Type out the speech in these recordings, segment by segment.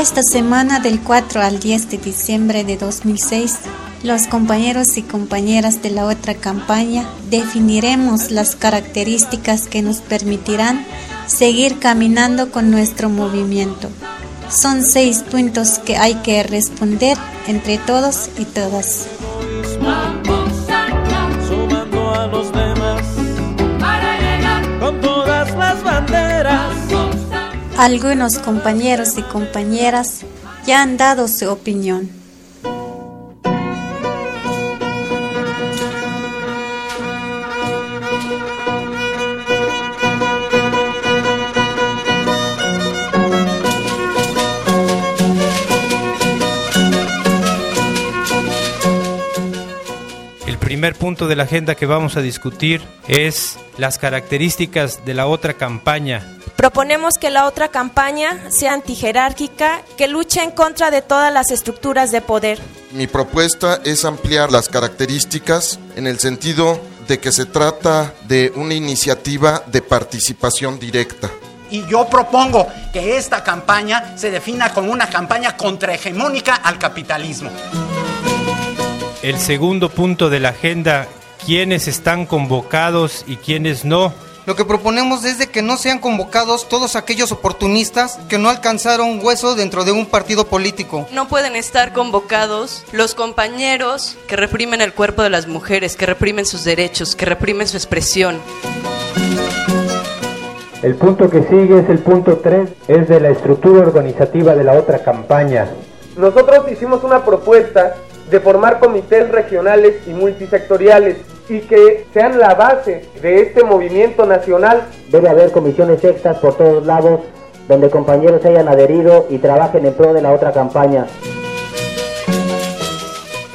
esta semana del 4 al 10 de diciembre de 2006, los compañeros y compañeras de la otra campaña definiremos las características que nos permitirán seguir caminando con nuestro movimiento. Son seis puntos que hay que responder entre todos y todas. Algunos compañeros y compañeras ya han dado su opinión. El primer punto de la agenda que vamos a discutir es las características de la otra campaña Proponemos que la otra campaña sea antijerárquica, que luche en contra de todas las estructuras de poder. Mi propuesta es ampliar las características en el sentido de que se trata de una iniciativa de participación directa. Y yo propongo que esta campaña se defina como una campaña contrahegemónica al capitalismo. El segundo punto de la agenda, quiénes están convocados y quiénes no lo que proponemos es de que no sean convocados todos aquellos oportunistas que no alcanzaron hueso dentro de un partido político. No pueden estar convocados los compañeros que reprimen el cuerpo de las mujeres, que reprimen sus derechos, que reprimen su expresión. El punto que sigue es el punto 3, es de la estructura organizativa de la otra campaña. Nosotros hicimos una propuesta de formar comités regionales y multisectoriales y que sean la base de este movimiento nacional. Debe haber comisiones extras por todos lados donde compañeros se hayan adherido y trabajen en pro de la otra campaña.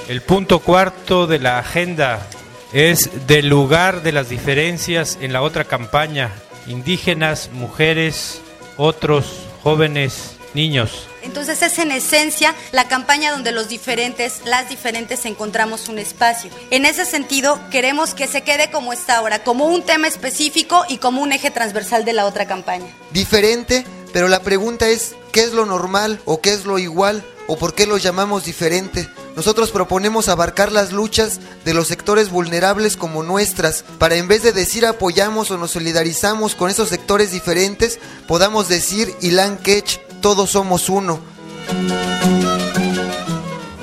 El punto cuarto de la agenda es del lugar de las diferencias en la otra campaña. Indígenas, mujeres, otros, jóvenes, niños. Entonces es en esencia la campaña donde los diferentes, las diferentes encontramos un espacio. En ese sentido, queremos que se quede como está ahora, como un tema específico y como un eje transversal de la otra campaña. Diferente, pero la pregunta es, ¿qué es lo normal o qué es lo igual o por qué lo llamamos diferente? Nosotros proponemos abarcar las luchas de los sectores vulnerables como nuestras, para en vez de decir apoyamos o nos solidarizamos con esos sectores diferentes, podamos decir Ilan Kech, todos somos uno.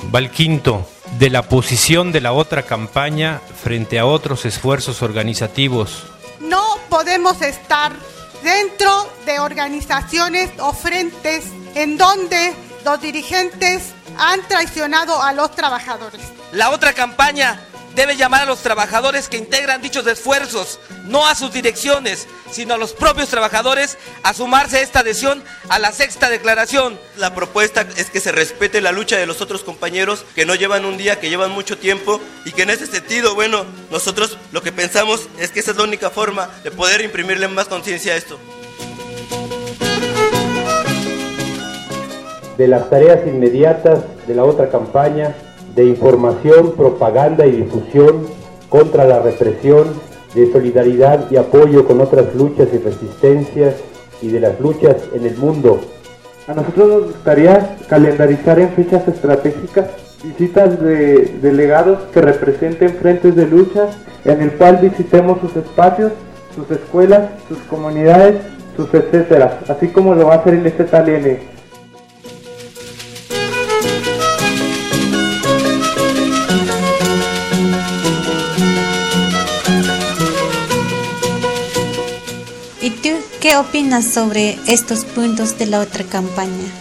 Valquinto, de la posición de la otra campaña frente a otros esfuerzos organizativos. No podemos estar dentro de organizaciones o frentes en donde los dirigentes han traicionado a los trabajadores. La otra campaña debe llamar a los trabajadores que integran dichos esfuerzos, no a sus direcciones, sino a los propios trabajadores a sumarse a esta adhesión a la sexta declaración. La propuesta es que se respete la lucha de los otros compañeros que no llevan un día, que llevan mucho tiempo y que en ese sentido, bueno, nosotros lo que pensamos es que esa es la única forma de poder imprimirle más conciencia a esto. De las tareas inmediatas de la otra campaña, de información, propaganda y difusión contra la represión, de solidaridad y apoyo con otras luchas y resistencias y de las luchas en el mundo. A nosotros nos gustaría calendarizar en fechas estratégicas visitas de delegados que representen frentes de lucha en el cual visitemos sus espacios, sus escuelas, sus comunidades, sus etcétera, así como lo va a hacer el STLN ¿Y tú qué opinas sobre estos puntos de la otra campaña?